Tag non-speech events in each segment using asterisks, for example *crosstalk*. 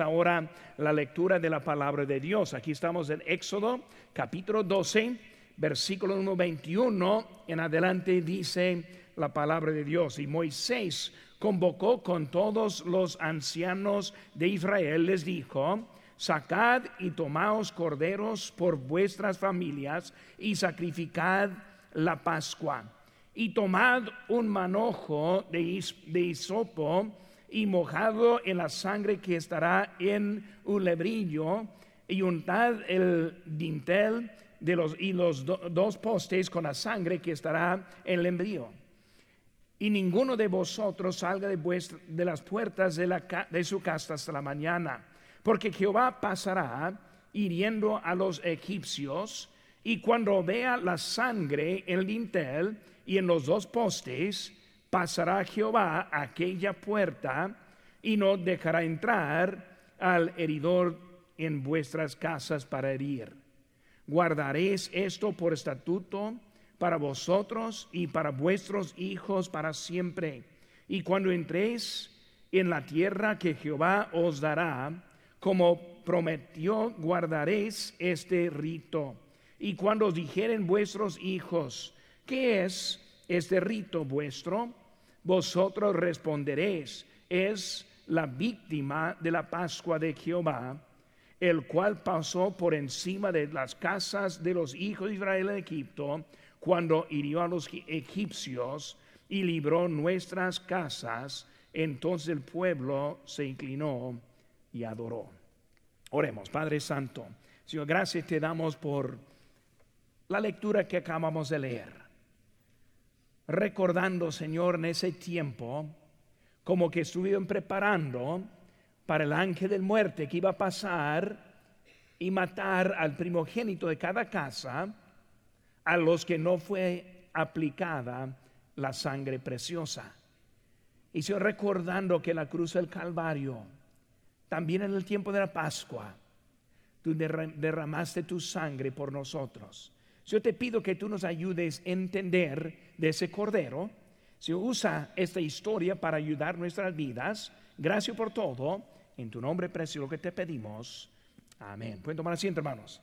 ahora la lectura de la palabra de Dios. Aquí estamos en Éxodo capítulo 12, versículo 1, 21 en adelante dice la palabra de Dios. Y Moisés convocó con todos los ancianos de Israel, les dijo, sacad y tomaos corderos por vuestras familias y sacrificad la Pascua. Y tomad un manojo de, de hisopo y mojado en la sangre que estará en un lebrillo y untad el dintel de los, y los dos postes con la sangre que estará en el lebrillo. Y ninguno de vosotros salga de, de las puertas de, la, de su casa hasta la mañana, porque Jehová pasará hiriendo a los egipcios, y cuando vea la sangre en el dintel y en los dos postes, pasará Jehová aquella puerta y no dejará entrar al heridor en vuestras casas para herir. Guardaréis esto por estatuto para vosotros y para vuestros hijos para siempre. Y cuando entréis en la tierra que Jehová os dará, como prometió, guardaréis este rito. Y cuando dijeren vuestros hijos, ¿qué es este rito vuestro? Vosotros responderéis, es la víctima de la Pascua de Jehová, el cual pasó por encima de las casas de los hijos de Israel en Egipto, cuando hirió a los egipcios y libró nuestras casas. Entonces el pueblo se inclinó y adoró. Oremos, Padre Santo. Señor, gracias te damos por la lectura que acabamos de leer recordando, Señor, en ese tiempo, como que estuvieron preparando para el ángel de muerte que iba a pasar y matar al primogénito de cada casa, a los que no fue aplicada la sangre preciosa. Y Señor, recordando que la cruz del Calvario, también en el tiempo de la Pascua, tú derramaste tu sangre por nosotros yo te pido que tú nos ayudes a entender de ese cordero. Si usa esta historia para ayudar nuestras vidas, gracias por todo. En tu nombre precioso que te pedimos. Amén. Pueden tomar asiento, hermanos.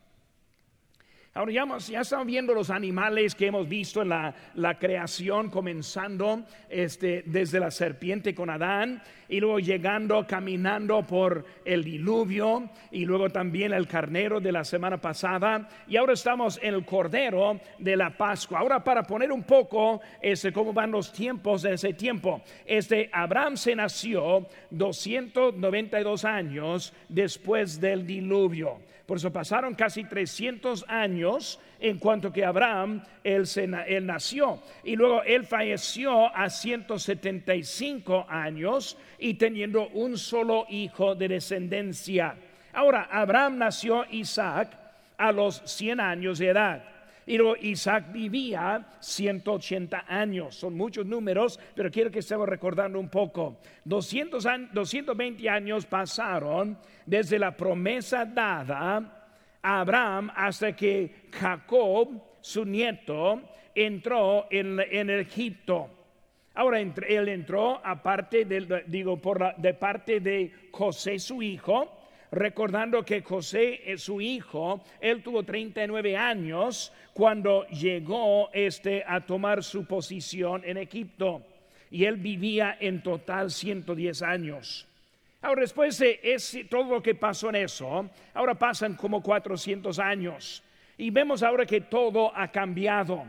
Ahora ya, ya, estamos viendo los animales que hemos visto en la, la, creación, comenzando este, desde la serpiente con Adán y luego llegando, caminando por el diluvio y luego también el carnero de la semana pasada y ahora estamos en el cordero de la Pascua. Ahora para poner un poco este, cómo van los tiempos de ese tiempo, este, Abraham se nació 292 años después del diluvio. Por eso pasaron casi 300 años en cuanto que Abraham, él, nació. Y luego él falleció a 175 años y teniendo un solo hijo de descendencia. Ahora, Abraham nació Isaac a los 100 años de edad. Y luego Isaac vivía 180 años. Son muchos números, pero quiero que estemos recordando un poco. 200 220 años pasaron desde la promesa dada a Abraham hasta que Jacob, su nieto, entró en, Egipto. Ahora él entró aparte del, digo, por la, de parte de José su hijo, recordando que José es su hijo, él tuvo 39 años cuando llegó este a tomar su posición en Egipto y él vivía en total 110 años. Ahora después de todo lo que pasó en eso, ahora pasan como 400 años y vemos ahora que todo ha cambiado.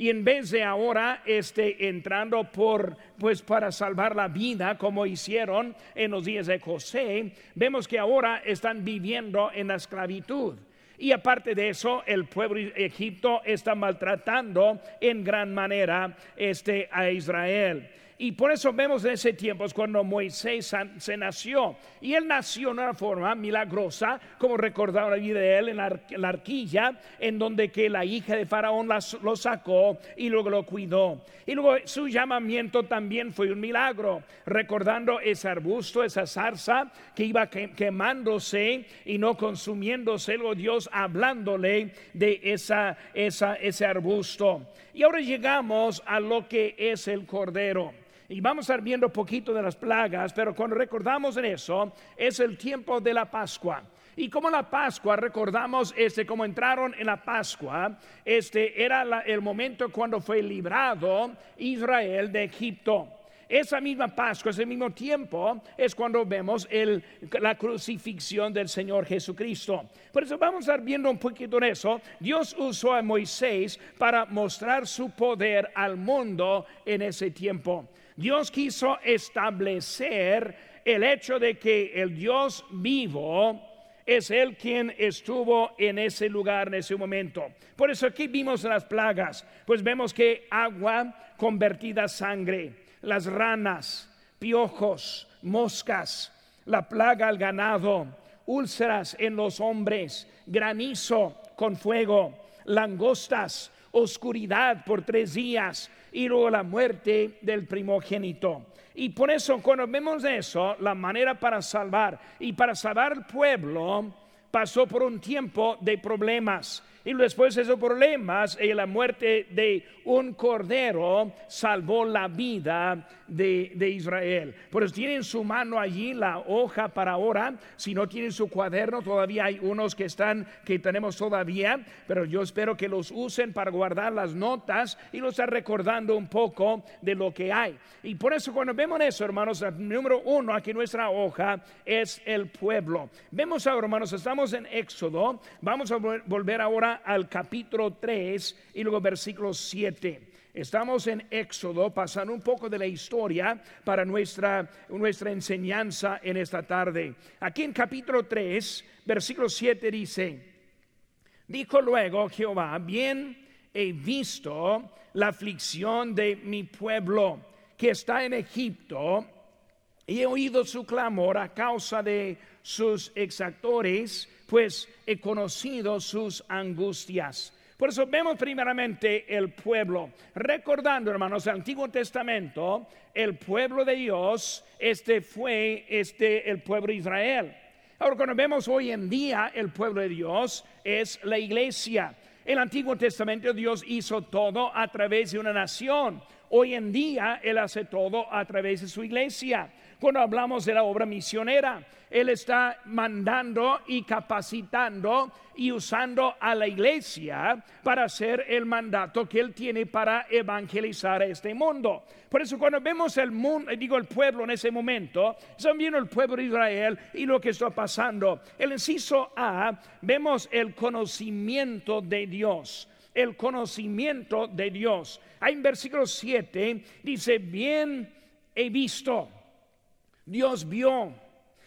Y en vez de ahora este, entrando por, pues para salvar la vida, como hicieron en los días de José, vemos que ahora están viviendo en la esclavitud. Y aparte de eso, el pueblo de Egipto está maltratando en gran manera este, a Israel. Y por eso vemos en ese tiempo es cuando Moisés se nació. Y él nació de una forma milagrosa, como recordaba la vida de él en la, arquilla, en donde que la hija de Faraón lo sacó y luego lo cuidó. Y luego su llamamiento también fue un milagro, recordando ese arbusto, esa zarza que iba quemándose y no consumiéndose, luego Dios hablándole de esa, esa, ese arbusto. Y ahora llegamos a lo que es el cordero. Y vamos a estar viendo poquito de las plagas, pero cuando recordamos en eso, es el tiempo de la Pascua. Y como la Pascua, recordamos este, como entraron en la Pascua, este era el momento cuando fue librado Israel de Egipto. Esa misma Pascua, ese mismo tiempo, es cuando vemos el, la crucifixión del Señor Jesucristo. Por eso vamos a estar viendo un poquito de eso. Dios usó a Moisés para mostrar su poder al mundo en ese tiempo. Dios quiso establecer el hecho de que el Dios vivo es Él quien estuvo en ese lugar en ese momento. Por eso aquí vimos las plagas, pues vemos que agua convertida a sangre, las ranas, piojos, moscas, la plaga al ganado, úlceras en los hombres, granizo con fuego, langostas, oscuridad por tres días y luego la muerte del primogénito. Y por eso cuando vemos eso, la manera para salvar y para salvar al pueblo pasó por un tiempo de problemas. Y después de esos problemas, y la muerte de un cordero salvó la vida de, Israel. Por eso tienen su mano allí la hoja para ahora. Si no tienen su cuaderno, todavía hay unos que están, que tenemos todavía, pero yo espero que los usen para guardar las notas y los están recordando un poco de lo que hay. Y por eso cuando vemos eso, hermanos, número uno, aquí nuestra hoja es el pueblo. Vemos ahora, hermanos, estamos en Éxodo. Vamos a volver ahora al capítulo 3 y luego versículo 7. Estamos en Éxodo, pasando un poco de la historia para nuestra, nuestra enseñanza en esta tarde. Aquí en capítulo 3, versículo 7 dice, dijo luego Jehová, bien he visto la aflicción de mi pueblo que está en Egipto y he oído su clamor a causa de sus exactores, pues he conocido sus angustias. Por eso vemos primeramente el pueblo. Recordando, hermanos, el Antiguo Testamento, el pueblo de Dios, este fue este el pueblo de Israel. Ahora, cuando vemos hoy en día el pueblo de Dios, es la iglesia. El Antiguo Testamento Dios hizo todo a través de una nación. Hoy en día Él hace todo a través de su iglesia. Cuando hablamos de la obra misionera, Él está mandando y capacitando y usando a la iglesia para hacer el mandato que Él tiene para evangelizar a este mundo. Por eso cuando vemos el mundo, digo el pueblo en ese momento, estamos viendo el pueblo de Israel y lo que está pasando. El inciso A, vemos el conocimiento de Dios el conocimiento de Dios. Ahí en versículo 7 dice, bien he visto Dios vio.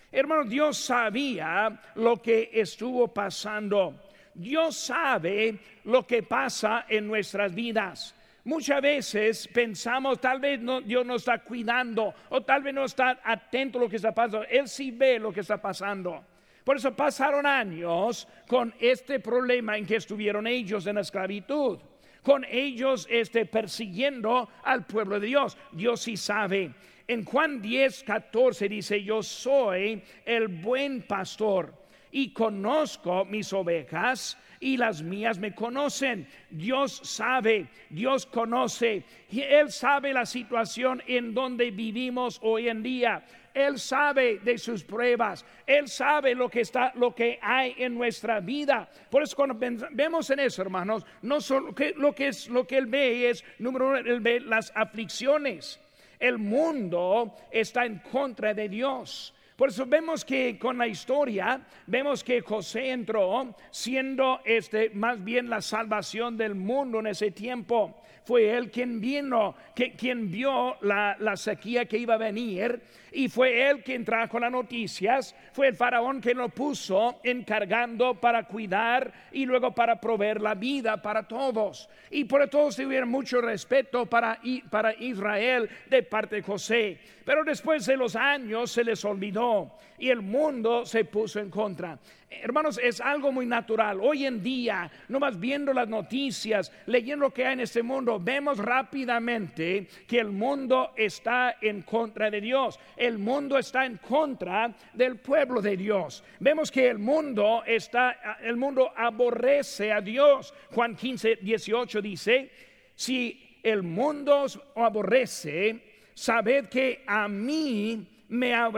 Hermano, Dios sabía lo que estuvo pasando. Dios sabe lo que pasa en nuestras vidas. Muchas veces pensamos, tal vez no, Dios no está cuidando o tal vez no está atento a lo que está pasando. Él sí ve lo que está pasando. Por eso pasaron años con este problema en que estuvieron ellos en la esclavitud, con ellos este, persiguiendo al pueblo de Dios. Dios sí sabe. En Juan 10, 14 dice, yo soy el buen pastor y conozco mis ovejas y las mías me conocen. Dios sabe, Dios conoce, y Él sabe la situación en donde vivimos hoy en día. Él sabe de sus pruebas, Él sabe lo que está, lo que hay en nuestra vida. Por eso cuando vemos en eso, hermanos, no solo lo que es lo que Él ve es número uno, Él ve las aflicciones el mundo está en contra de Dios. Por eso vemos que con la historia, vemos que José entró siendo este más bien la salvación del mundo en ese tiempo fue él quien vino, quien vio la, sequía que iba a venir y fue él quien trajo las noticias, fue el faraón que lo puso encargando para cuidar y luego para proveer la vida para todos. Y por todos tuvieron mucho respeto para, para Israel de parte de José. Pero después de los años se les olvidó y el mundo se puso en contra. Hermanos, es algo muy natural. Hoy en día, nomás viendo las noticias, leyendo lo que hay en este mundo, vemos rápidamente que el mundo está en contra de Dios. El mundo está en contra del pueblo de Dios. Vemos que el mundo está, el mundo aborrece a Dios. Juan 15, 18 dice, si el mundo aborrece, sabed que a mí me ha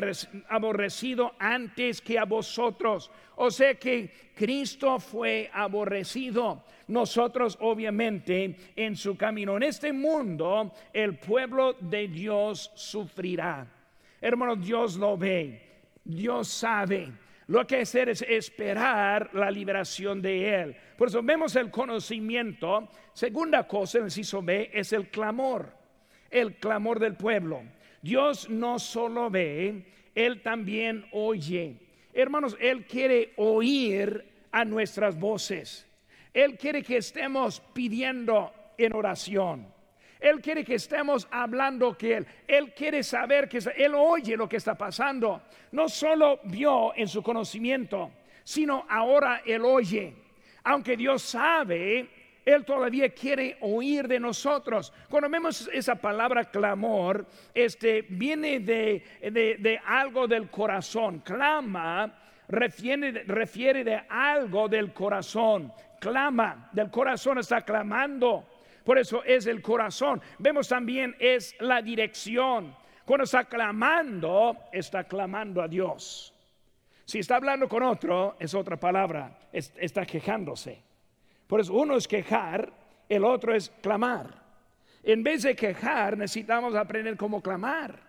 aborrecido antes que a vosotros. O sea que Cristo fue aborrecido. Nosotros obviamente en su camino en este mundo, el pueblo de Dios sufrirá. Hermanos, Dios lo ve, Dios sabe. Lo que hacer es esperar la liberación de Él. Por eso vemos el conocimiento. Segunda cosa, el inciso B, es el clamor. El clamor del pueblo. Dios no solo ve, Él también oye. Hermanos, Él quiere oír a nuestras voces. Él quiere que estemos pidiendo en oración. Él quiere que estemos hablando que Él. Él quiere saber que Él oye lo que está pasando. No solo vio en su conocimiento, sino ahora Él oye. Aunque Dios sabe él todavía quiere oír de nosotros. Cuando vemos esa palabra clamor, este viene de, de, algo del corazón. Clama refiere, refiere de algo del corazón. Clama, del corazón está clamando. Por eso es el corazón. Vemos también es la dirección. Cuando está clamando, está clamando a Dios. Si está hablando con otro, es otra palabra, está quejándose. Por eso uno es quejar, el otro es clamar. En vez de quejar, necesitamos aprender cómo clamar.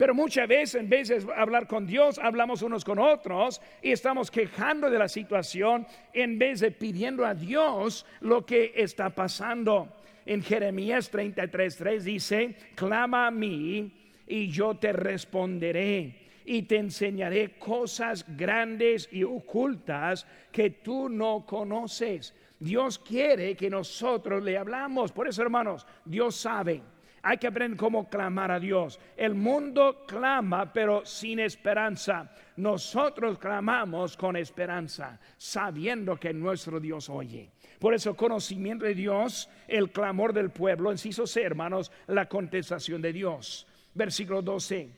Pero muchas veces, en vez de hablar con Dios, hablamos unos con otros y estamos quejando de la situación en vez de pidiendo a Dios lo que está pasando. En Jeremías 33:3 dice: Clama a mí y yo te responderé y te enseñaré cosas grandes y ocultas que tú no conoces. Dios quiere que nosotros le hablamos. Por eso, hermanos, Dios sabe. Hay que aprender cómo clamar a Dios. El mundo clama, pero sin esperanza. Nosotros clamamos con esperanza, sabiendo que nuestro Dios oye. Por eso, conocimiento de Dios, el clamor del pueblo, inciso C, hermanos, la contestación de Dios. Versículo 12.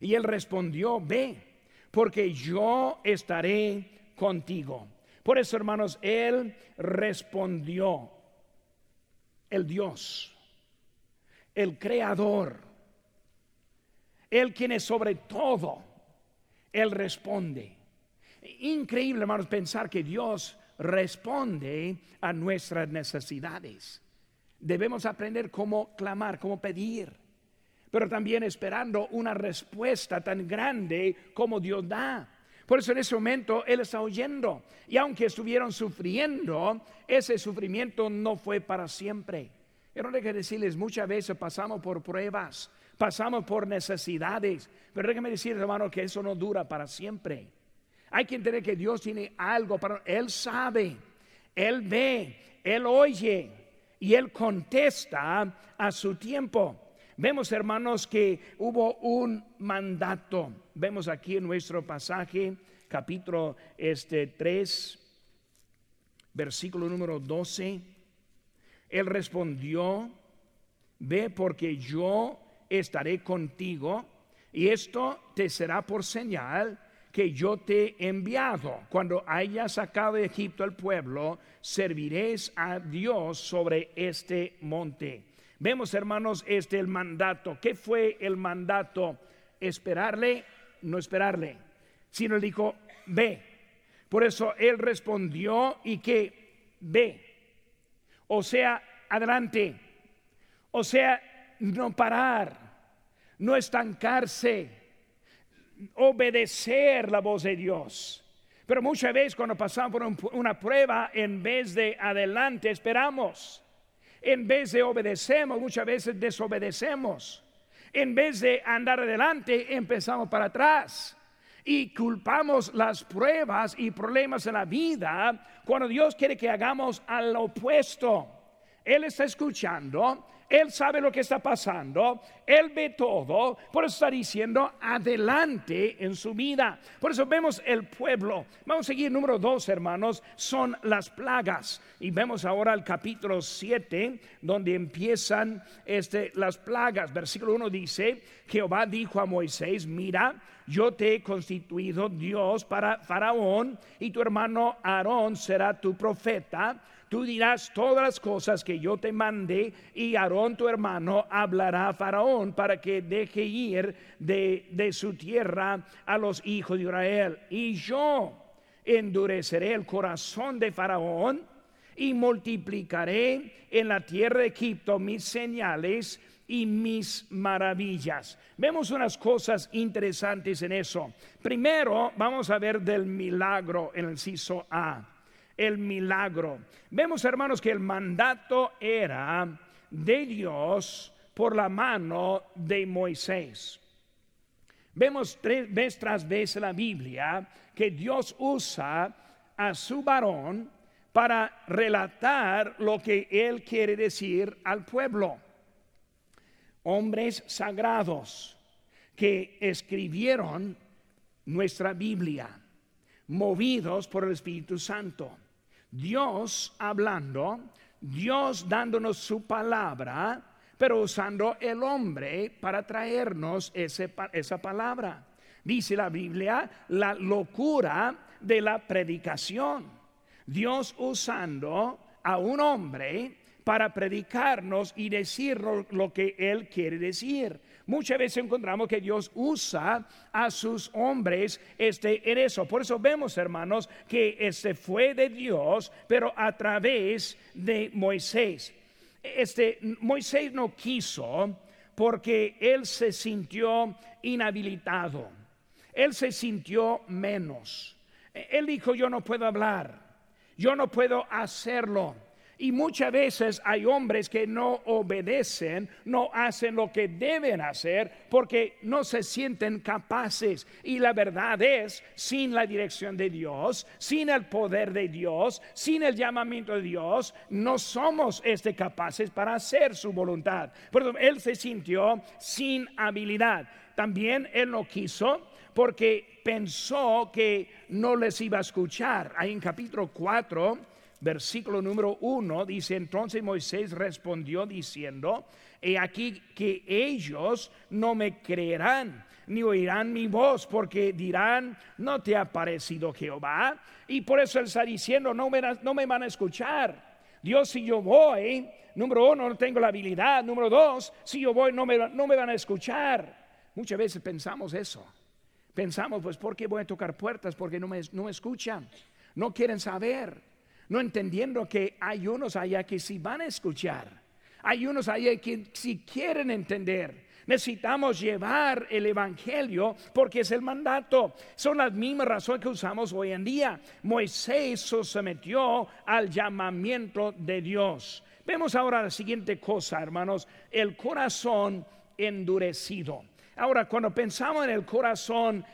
Y él respondió, ve, porque yo estaré contigo por eso, hermanos, Él respondió, el Dios, el Creador, Él quien es sobre todo, Él responde. Increíble, hermanos, pensar que Dios responde a nuestras necesidades. Debemos aprender cómo clamar, cómo pedir, pero también esperando una respuesta tan grande como Dios da. Por eso en ese momento Él está oyendo. Y aunque estuvieron sufriendo, ese sufrimiento no fue para siempre. Pero que decirles, muchas veces pasamos por pruebas, pasamos por necesidades. Pero déjeme decir, hermano, que eso no dura para siempre. Hay que entender que Dios tiene algo para... Él sabe, Él ve, Él oye y Él contesta a su tiempo. Vemos, hermanos, que hubo un mandato. Vemos aquí en nuestro pasaje, capítulo este 3, versículo número 12. Él respondió, ve porque yo estaré contigo y esto te será por señal que yo te he enviado. Cuando haya sacado de Egipto al pueblo, serviréis a Dios sobre este monte. Vemos, hermanos, este el mandato. ¿Qué fue el mandato? Esperarle, no esperarle, sino él dijo, ve. Por eso él respondió y que ve. O sea, adelante. O sea, no parar, no estancarse, obedecer la voz de Dios. Pero muchas veces cuando pasamos por una prueba, en vez de adelante, esperamos. En vez de obedecemos, muchas veces desobedecemos. En vez de andar adelante, empezamos para atrás. Y culpamos las pruebas y problemas en la vida cuando Dios quiere que hagamos al opuesto. Él está escuchando, Él sabe lo que está pasando, Él ve todo, por eso está diciendo adelante en su vida. Por eso vemos el pueblo. Vamos a seguir número dos, hermanos, son las plagas. Y vemos ahora el capítulo 7, donde empiezan este, las plagas. Versículo 1 dice, Jehová dijo a Moisés, mira, yo te he constituido Dios para Faraón y tu hermano Aarón será tu profeta. Tú dirás todas las cosas que yo te mandé y Aarón tu hermano hablará a Faraón para que deje ir de, de su tierra a los hijos de Israel. Y yo endureceré el corazón de Faraón y multiplicaré en la tierra de Egipto mis señales y mis maravillas. Vemos unas cosas interesantes en eso. Primero, vamos a ver del milagro en el ciso A. El milagro. Vemos, hermanos, que el mandato era de Dios por la mano de Moisés. Vemos tres veces tras vez la Biblia que Dios usa a su varón para relatar lo que él quiere decir al pueblo hombres sagrados que escribieron nuestra Biblia, movidos por el Espíritu Santo. Dios hablando, Dios dándonos su palabra, pero usando el hombre para traernos esa palabra. Dice la Biblia, la locura de la predicación. Dios usando a un hombre para predicarnos y decirnos lo que Él quiere decir. Muchas veces encontramos que Dios usa a sus hombres este, en eso. Por eso vemos, hermanos, que este fue de Dios, pero a través de Moisés. Este, Moisés no quiso porque él se sintió inhabilitado. Él se sintió menos. Él dijo, yo no puedo hablar. Yo no puedo hacerlo. Y muchas veces hay hombres que no obedecen, no hacen lo que deben hacer porque no se sienten capaces. Y la verdad es, sin la dirección de Dios, sin el poder de Dios, sin el llamamiento de Dios, no somos este capaces para hacer su voluntad. Por él se sintió sin habilidad. También él no quiso porque pensó que no les iba a escuchar. Ahí en capítulo 4 versículo número uno, dice, entonces Moisés respondió diciendo, he aquí que ellos no me creerán ni oirán mi voz, porque dirán, no te ha parecido Jehová. Y por eso él está diciendo, no me, no me van a escuchar. Dios, si yo voy, número uno, no tengo la habilidad. Número dos, si yo voy, no me, no me van a escuchar. Muchas veces pensamos eso. Pensamos, pues, ¿por qué voy a tocar puertas? Porque no me, no me escuchan. No quieren saber no entendiendo que hay unos allá que sí van a escuchar, hay unos allá que sí quieren entender. Necesitamos llevar el Evangelio porque es el mandato. Son las mismas razones que usamos hoy en día. Moisés se sometió al llamamiento de Dios. Vemos ahora la siguiente cosa, hermanos, el corazón endurecido. Ahora, cuando pensamos en el corazón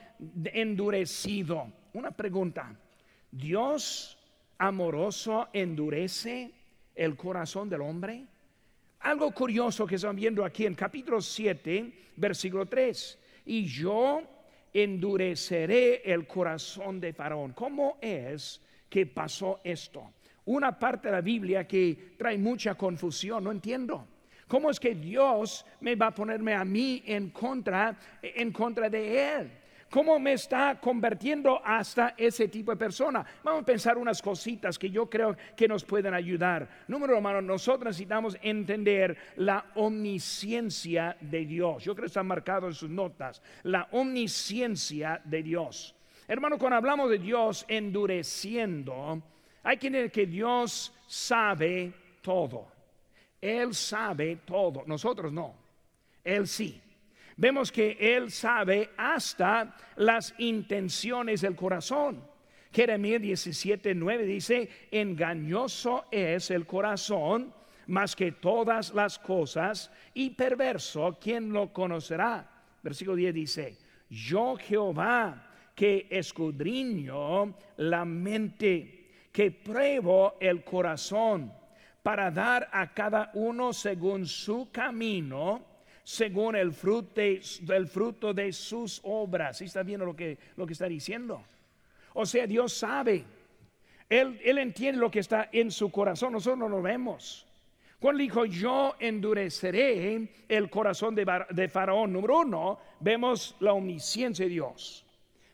endurecido, una pregunta, ¿Dios amoroso endurece el corazón del hombre? Algo curioso que están viendo aquí en capítulo 7, versículo 3. Y yo endureceré el corazón de Faraón. ¿Cómo es que pasó esto? Una parte de la Biblia que trae mucha confusión, no entiendo. ¿Cómo es que Dios me va a ponerme a mí en contra en contra de él? ¿Cómo me está convirtiendo hasta ese tipo de persona? Vamos a pensar unas cositas que yo creo que nos pueden ayudar. Número uno, nosotros necesitamos entender la omnisciencia de Dios. Yo creo que está marcado en sus notas. La omnisciencia de Dios. Hermano, cuando hablamos de Dios endureciendo, hay que entender que Dios sabe todo. Él sabe todo. Nosotros no. Él sí vemos que Él sabe hasta las intenciones del corazón. Jeremías 17, 9 dice, engañoso es el corazón más que todas las cosas y perverso, ¿quién lo conocerá? Versículo 10 dice, yo Jehová que escudriño la mente, que pruebo el corazón para dar a cada uno según su camino según el fruto de, fruto de sus obras. ¿Sí está viendo lo que, lo que está diciendo? O sea, Dios sabe. Él, él entiende lo que está en su corazón. Nosotros no lo vemos. Cuando dijo yo endureceré el corazón de, Faraón, número uno, vemos la omnisciencia de Dios.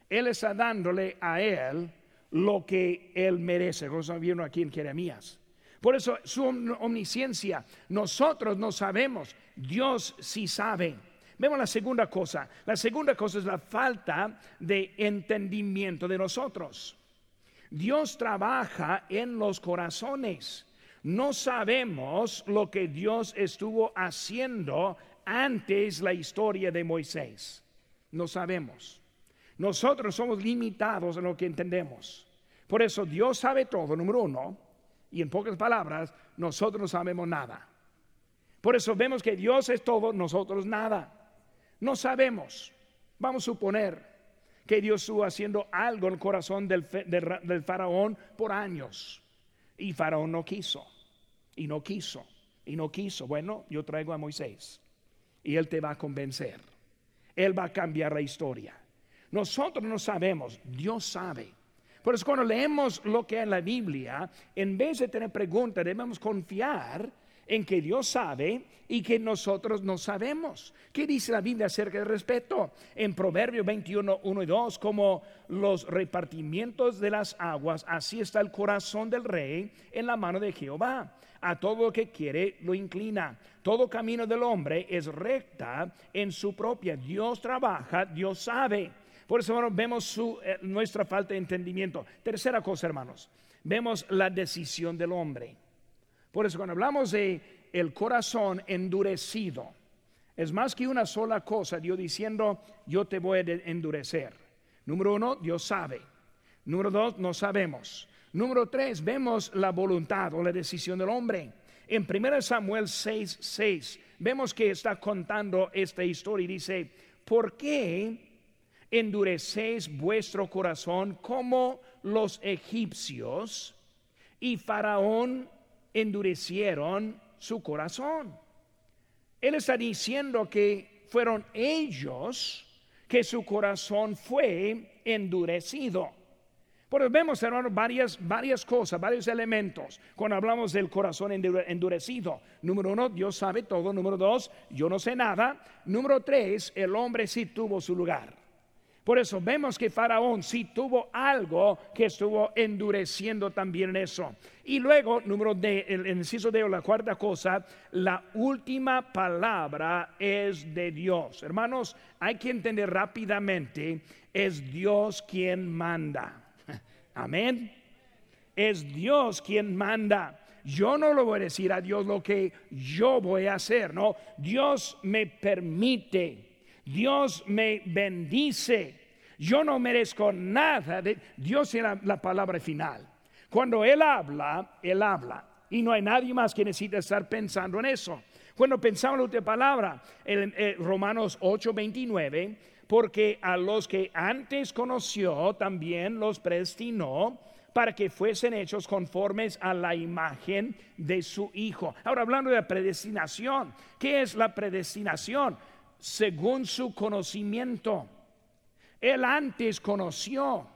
Él está dándole a él lo que él merece, como vieron aquí en Jeremías. Por eso su omnisciencia, nosotros no sabemos, Dios sí sabe. Vemos la segunda cosa. La segunda cosa es la falta de entendimiento de nosotros. Dios trabaja en los corazones. No sabemos lo que Dios estuvo haciendo antes la historia de Moisés. No sabemos. Nosotros somos limitados en lo que entendemos. Por eso Dios sabe todo, número uno, y en pocas palabras, nosotros no sabemos nada. Por eso vemos que Dios es todo, nosotros nada. No sabemos. Vamos a suponer que Dios estuvo haciendo algo en el corazón del, del faraón por años. Y Faraón no quiso, y no quiso, y no quiso. Bueno, yo traigo a Moisés y él te va a convencer. Él va a cambiar la historia. Nosotros no sabemos, Dios sabe. Por eso cuando leemos lo que hay en la Biblia, en vez de tener preguntas, debemos confiar en que Dios sabe y que nosotros no sabemos. ¿Qué dice la Biblia acerca del respeto? En Proverbios 21, 1 y 2, como los repartimientos de las aguas, así está el corazón del rey en la mano de Jehová. A todo lo que quiere lo inclina. Todo camino del hombre es recta en su propia. Dios trabaja, Dios sabe. Por eso vemos eh, nuestra falta de entendimiento. Tercera cosa, hermanos, vemos la decisión del hombre. Por eso cuando hablamos de el corazón endurecido, es más que una sola cosa, Dios diciendo, yo te voy a endurecer. Número uno, Dios sabe. Número dos, no sabemos. Número tres, vemos la voluntad o la decisión del hombre. En 1 Samuel 6, 6, vemos que está contando esta historia y dice, ¿por qué endurecéis vuestro corazón como los egipcios y Faraón endurecieron su corazón. Él está diciendo que fueron ellos que su corazón fue endurecido. Pero vemos, hermanos, varias, varias cosas, varios elementos cuando hablamos del corazón endurecido. Número uno, Dios sabe todo. Número dos, yo no sé nada. Número tres, el hombre sí tuvo su lugar. Por eso vemos que Faraón sí tuvo algo que estuvo endureciendo también eso. Y luego, número de, el, inciso de la cuarta cosa, la última palabra es de Dios. Hermanos, hay que entender rápidamente, es Dios quien manda. *laughs* Amén. Es Dios quien manda. Yo no lo voy a decir a Dios lo que yo voy a hacer, no. Dios me permite Dios me bendice. Yo no merezco nada. De, Dios era la palabra final. Cuando Él habla, Él habla. Y no hay nadie más que necesita estar pensando en eso. Cuando pensamos en otra palabra, en, en Romanos 8, 29, porque a los que antes conoció también los predestinó para que fuesen hechos conformes a la imagen de su Hijo. Ahora hablando de predestinación, ¿qué es la predestinación? según su conocimiento. Él antes conoció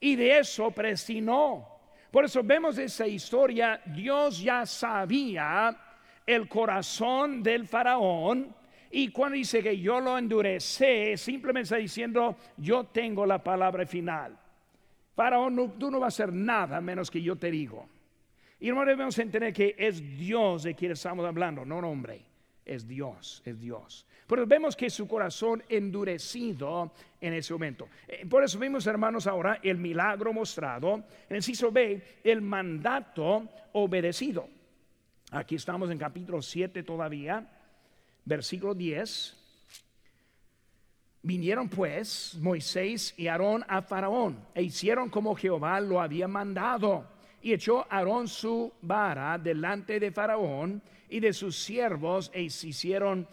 y de eso prestinó. Por eso vemos esa historia, Dios ya sabía el corazón del faraón y cuando dice que yo lo endurecé, simplemente está diciendo, yo tengo la palabra final. Faraón, tú no vas a hacer nada menos que yo te digo. Y no debemos entender que es Dios de quien estamos hablando, no hombre, es Dios, es Dios. Pero vemos que su corazón endurecido en ese momento. Eh, por eso vimos, hermanos, ahora el milagro mostrado. En el ciso B, el mandato obedecido. Aquí estamos en capítulo 7 todavía, versículo 10. Vinieron pues Moisés y Aarón a Faraón e hicieron como Jehová lo había mandado. Y echó Aarón su vara delante de Faraón y de sus siervos e se hicieron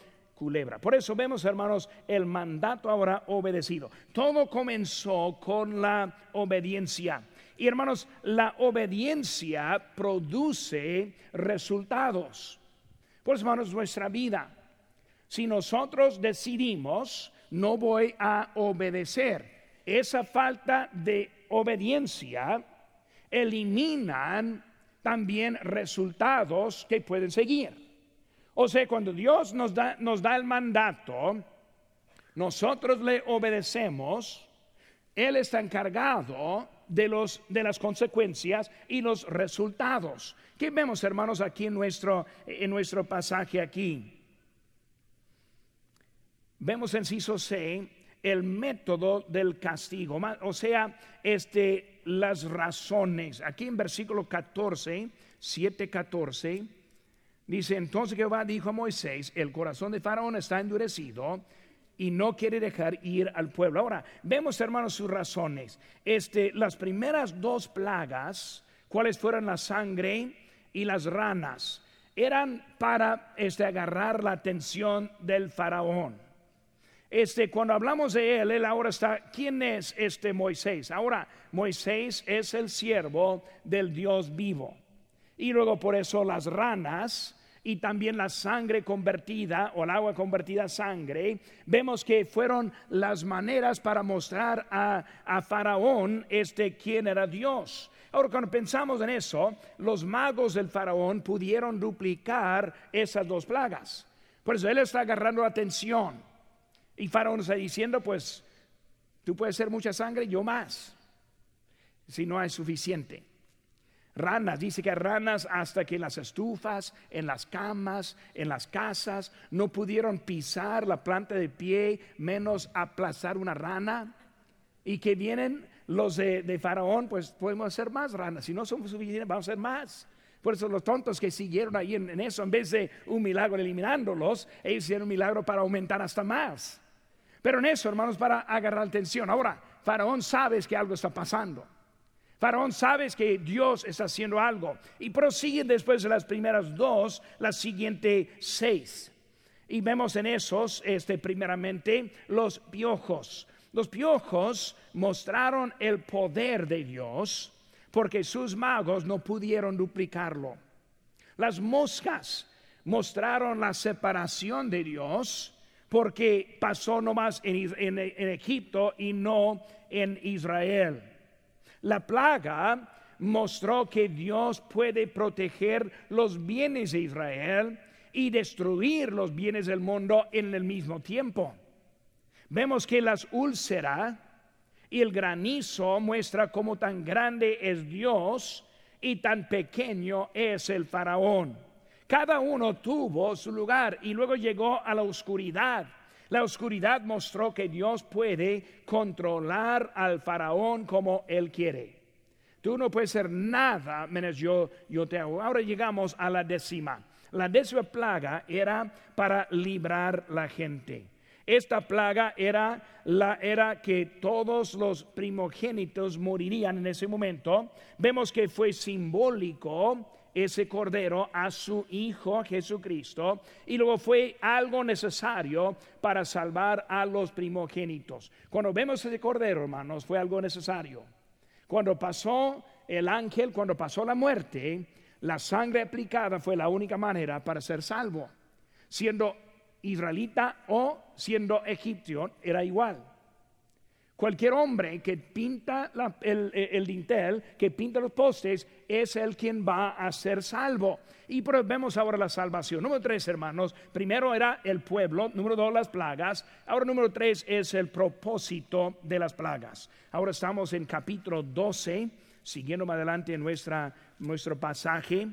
Por eso vemos, hermanos, el mandato ahora obedecido. Todo comenzó con la obediencia. Y hermanos, la obediencia produce resultados. Pues hermanos, nuestra vida. Si nosotros decidimos, no voy a obedecer, esa falta de obediencia eliminan también resultados que pueden seguir. O sea, cuando Dios nos da, nos da el mandato, nosotros le obedecemos, Él está encargado de, los, de las consecuencias y los resultados. ¿Qué vemos, hermanos, aquí en nuestro, en nuestro pasaje aquí? Vemos en Ciso C el método del castigo, o sea, este, las razones. Aquí en versículo 14, 7, 14, dice, entonces Jehová dijo a Moisés, el corazón de Faraón está endurecido y no quiere dejar ir al pueblo. Ahora, vemos hermanos sus razones. Este, las primeras dos plagas, cuáles fueron la sangre y las ranas, eran para este, agarrar la atención del faraón. Este, cuando hablamos de él, él ahora está, ¿quién es este Moisés? Ahora, Moisés es el siervo del Dios vivo. Y luego por eso las ranas y también la sangre convertida o el agua convertida a sangre, vemos que fueron las maneras para mostrar a, a Faraón este quién era Dios. Ahora, cuando pensamos en eso, los magos del Faraón pudieron duplicar esas dos plagas. Por eso él está agarrando la atención. Y Faraón está diciendo, pues, tú puedes ser mucha sangre, yo más, si no hay suficiente. Ranas, dice que ranas hasta que las estufas, en las camas, en las casas, no pudieron pisar la planta de pie, menos aplazar una rana. Y que vienen los de, Faraón, pues podemos hacer más ranas. Si no somos suficientes, vamos a hacer más. Por eso los tontos que siguieron ahí en, eso, en vez de un milagro eliminándolos, ellos hicieron un milagro para aumentar hasta más. Pero en eso, hermanos, para agarrar atención. Ahora, Faraón sabe que algo está pasando. Faraón sabes que Dios está haciendo algo. Y prosigue después de las primeras dos, las siguientes seis. Y vemos en esos, este, primeramente, los piojos. Los piojos mostraron el poder de Dios porque sus magos no pudieron duplicarlo. Las moscas mostraron la separación de Dios porque pasó nomás en, en Egipto y no en Israel. La plaga mostró que Dios puede proteger los bienes de Israel y destruir los bienes del mundo en el mismo tiempo. Vemos que las úlceras y el granizo muestra cómo tan grande es Dios y tan pequeño es el faraón. Cada uno tuvo su lugar y luego llegó a la oscuridad la oscuridad mostró que Dios puede controlar al faraón como él quiere. Tú no puedes hacer nada menos yo, yo te hago. Ahora llegamos a la décima. La décima plaga era para librar la gente. Esta plaga era la era que todos los primogénitos morirían en ese momento. Vemos que fue simbólico ese cordero a su Hijo Jesucristo y luego fue algo necesario para salvar a los primogénitos. Cuando vemos ese cordero, hermanos, fue algo necesario. Cuando pasó el ángel, cuando pasó la muerte, la sangre aplicada fue la única manera para ser salvo. Siendo israelita o siendo egipcio, era igual. Cualquier hombre que pinta el, dintel, que pinta los postes, es el quien va a ser salvo. Y vemos ahora la salvación. Número tres, hermanos. Primero era el pueblo. Número dos, las plagas. Ahora, número tres es el propósito de las plagas. Ahora estamos en capítulo 12, siguiendo más adelante nuestra, nuestro pasaje.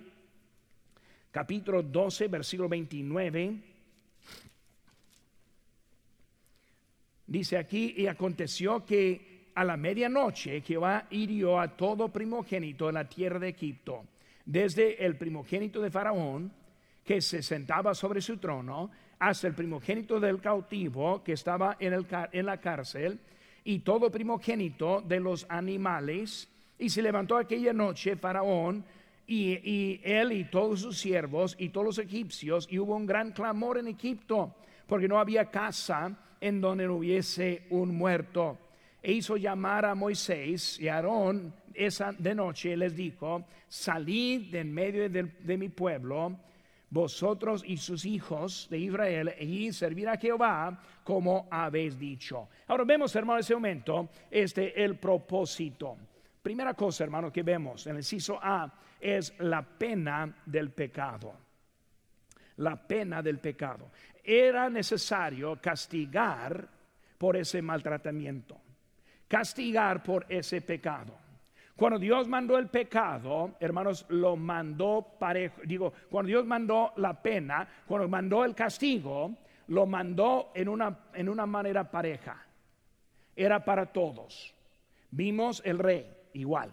Capítulo 12, versículo 29. Dice aquí, y aconteció que a la medianoche Jehová hirió a todo primogénito en la tierra de Egipto, desde el primogénito de Faraón, que se sentaba sobre su trono, hasta el primogénito del cautivo que estaba en, el, en la cárcel, y todo primogénito de los animales. Y se levantó aquella noche Faraón, y, y, él y todos sus siervos y todos los egipcios, y hubo un gran clamor en Egipto, porque no había casa en donde no hubiese un muerto. E hizo llamar a Moisés y a Aarón esa de noche les dijo, salid de en medio de, mi pueblo, vosotros y sus hijos de Israel, y servir a Jehová como habéis dicho. Ahora vemos, hermano, en ese momento, este el propósito. Primera cosa, hermano, que vemos en el inciso A es la pena del pecado. la pena del pecado. Era necesario castigar por ese maltratamiento, castigar por ese pecado. Cuando Dios mandó el pecado, hermanos, lo mandó parejo. Digo, cuando Dios mandó la pena, cuando mandó el castigo, lo mandó en una, en una manera pareja. Era para todos. Vimos el rey igual,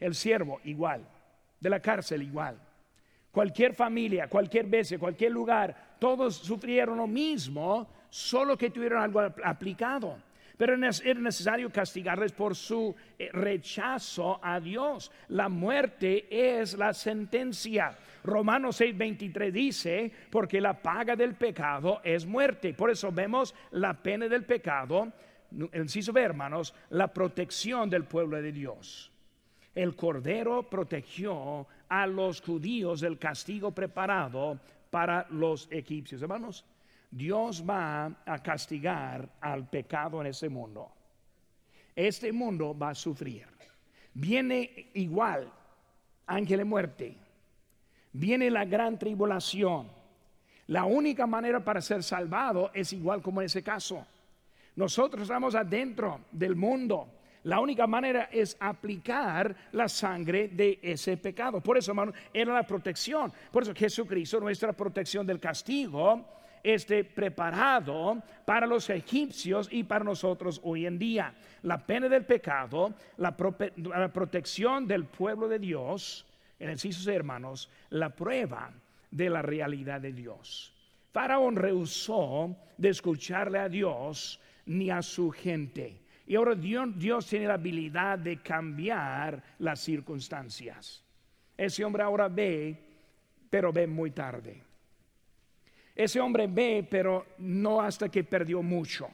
el siervo igual, de la cárcel igual. Cualquier familia, cualquier vez, cualquier lugar, todos sufrieron lo mismo, solo que tuvieron algo aplicado. Pero era necesario castigarles por su eh, rechazo a Dios. La muerte es la sentencia. Romanos 6:23 dice, porque la paga del pecado es muerte. Por eso vemos la pena del pecado, el inciso B, hermanos, la protección del pueblo de Dios. El Cordero protegió a los judíos del castigo preparado para los egipcios. Hermanos, Dios va a castigar al pecado en ese mundo. Este mundo va a sufrir. Viene igual, ángel de muerte. Viene la gran tribulación. La única manera para ser salvado es igual como en ese caso. Nosotros estamos adentro del mundo. La única manera es aplicar la sangre de ese pecado. Por eso, hermano, era la protección. Por eso Jesucristo, nuestra protección del castigo, esté preparado para los egipcios y para nosotros hoy en día. La pena del pecado, la, protección del pueblo de Dios, en el de hermanos, la prueba de la realidad de Dios. Faraón rehusó de escucharle a Dios ni a su gente. Y ahora Dios, tiene la habilidad de cambiar las circunstancias. Ese hombre ahora ve, pero ve muy tarde. Ese hombre ve, pero no hasta que perdió mucho.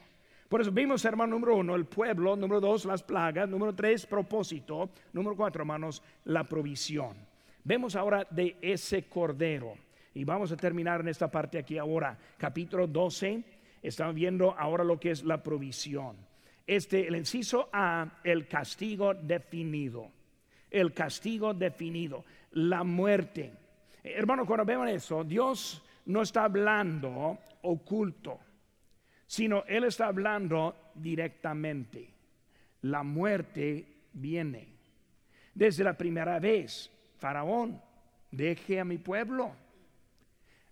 Por eso vimos, hermano, número uno, el pueblo, número dos, las plagas, número tres, propósito, número cuatro, hermanos, la provisión. Vemos ahora de ese cordero. Y vamos a terminar en esta parte aquí ahora. Capítulo 12, estamos viendo ahora lo que es la provisión. Este, el inciso A, el castigo definido. El castigo definido, la muerte. Hermano, cuando vemos eso, Dios no está hablando oculto, sino Él está hablando directamente. La muerte viene. Desde la primera vez, Faraón, deje a mi pueblo,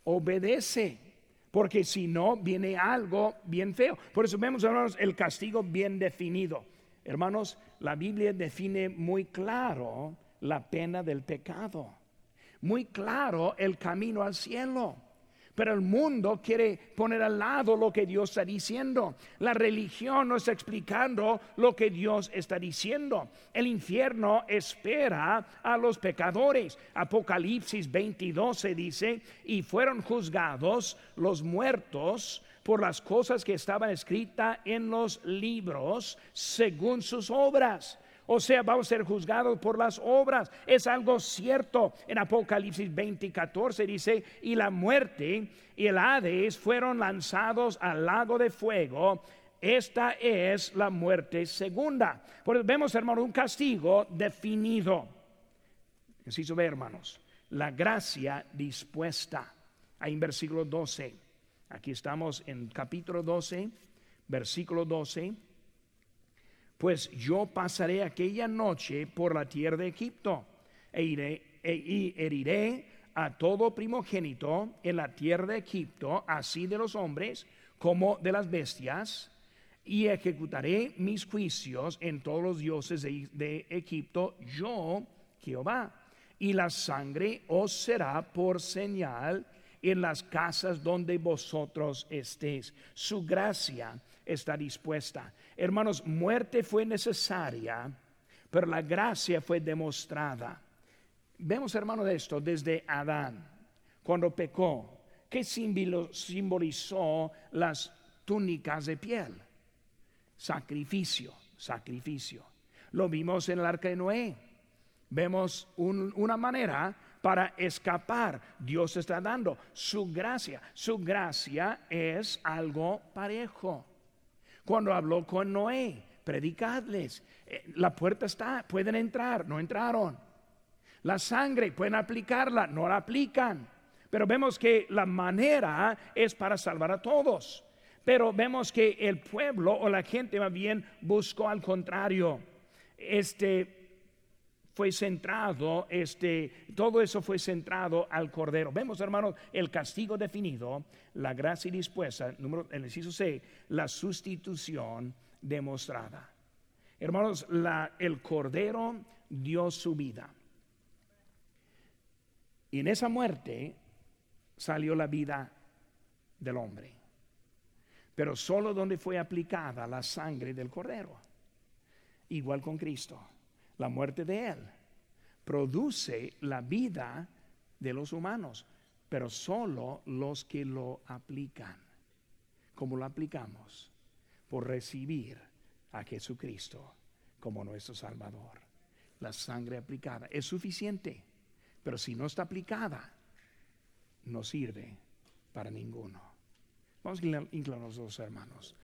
obedece porque si no viene algo bien feo. Por eso vemos, hermanos, el castigo bien definido. Hermanos, la Biblia define muy claro la pena del pecado, muy claro el camino al cielo. Pero el mundo quiere poner al lado lo que Dios está diciendo. La religión no está explicando lo que Dios está diciendo. El infierno espera a los pecadores. Apocalipsis 22 se dice, y fueron juzgados los muertos por las cosas que estaban escritas en los libros según sus obras. O sea, vamos a ser juzgados por las obras. Es algo cierto. En Apocalipsis 20 y 14 dice, y la muerte y el Hades fueron lanzados al lago de fuego. Esta es la muerte segunda. Por vemos, hermano, un castigo definido. Necesito ver, hermanos, la gracia dispuesta. Ahí en versículo 12. Aquí estamos en capítulo 12, versículo 12 pues yo pasaré aquella noche por la tierra de Egipto e iré e, y heriré a todo primogénito en la tierra de Egipto, así de los hombres como de las bestias, y ejecutaré mis juicios en todos los dioses de, de Egipto, yo, Jehová. Y la sangre os será por señal en las casas donde vosotros estéis. Su gracia está dispuesta. Hermanos, muerte fue necesaria, pero la gracia fue demostrada. Vemos, hermano, de esto desde Adán, cuando pecó. ¿Qué simbolizó las túnicas de piel? Sacrificio, sacrificio. Lo vimos en el arca de Noé. Vemos una manera para escapar. Dios está dando su gracia. Su gracia es algo parejo. Cuando habló con Noé, predicadles. Eh, la puerta está, pueden entrar, no entraron. La sangre, pueden aplicarla, no la aplican. Pero vemos que la manera es para salvar a todos. Pero vemos que el pueblo o la gente más bien buscó al contrario. Este fue centrado, este, todo eso fue centrado al Cordero. Vemos, hermanos, el castigo definido, la gracia dispuesta, número, el inciso C, la sustitución demostrada. Hermanos, la, el Cordero dio su vida. Y en esa muerte salió la vida del hombre. Pero solo donde fue aplicada la sangre del Cordero. Igual con Cristo. La muerte de Él produce la vida de los humanos, pero solo los que lo aplican. como lo aplicamos? Por recibir a Jesucristo como nuestro Salvador. La sangre aplicada es suficiente, pero si no está aplicada, no sirve para ninguno. Vamos a inclinar los dos hermanos.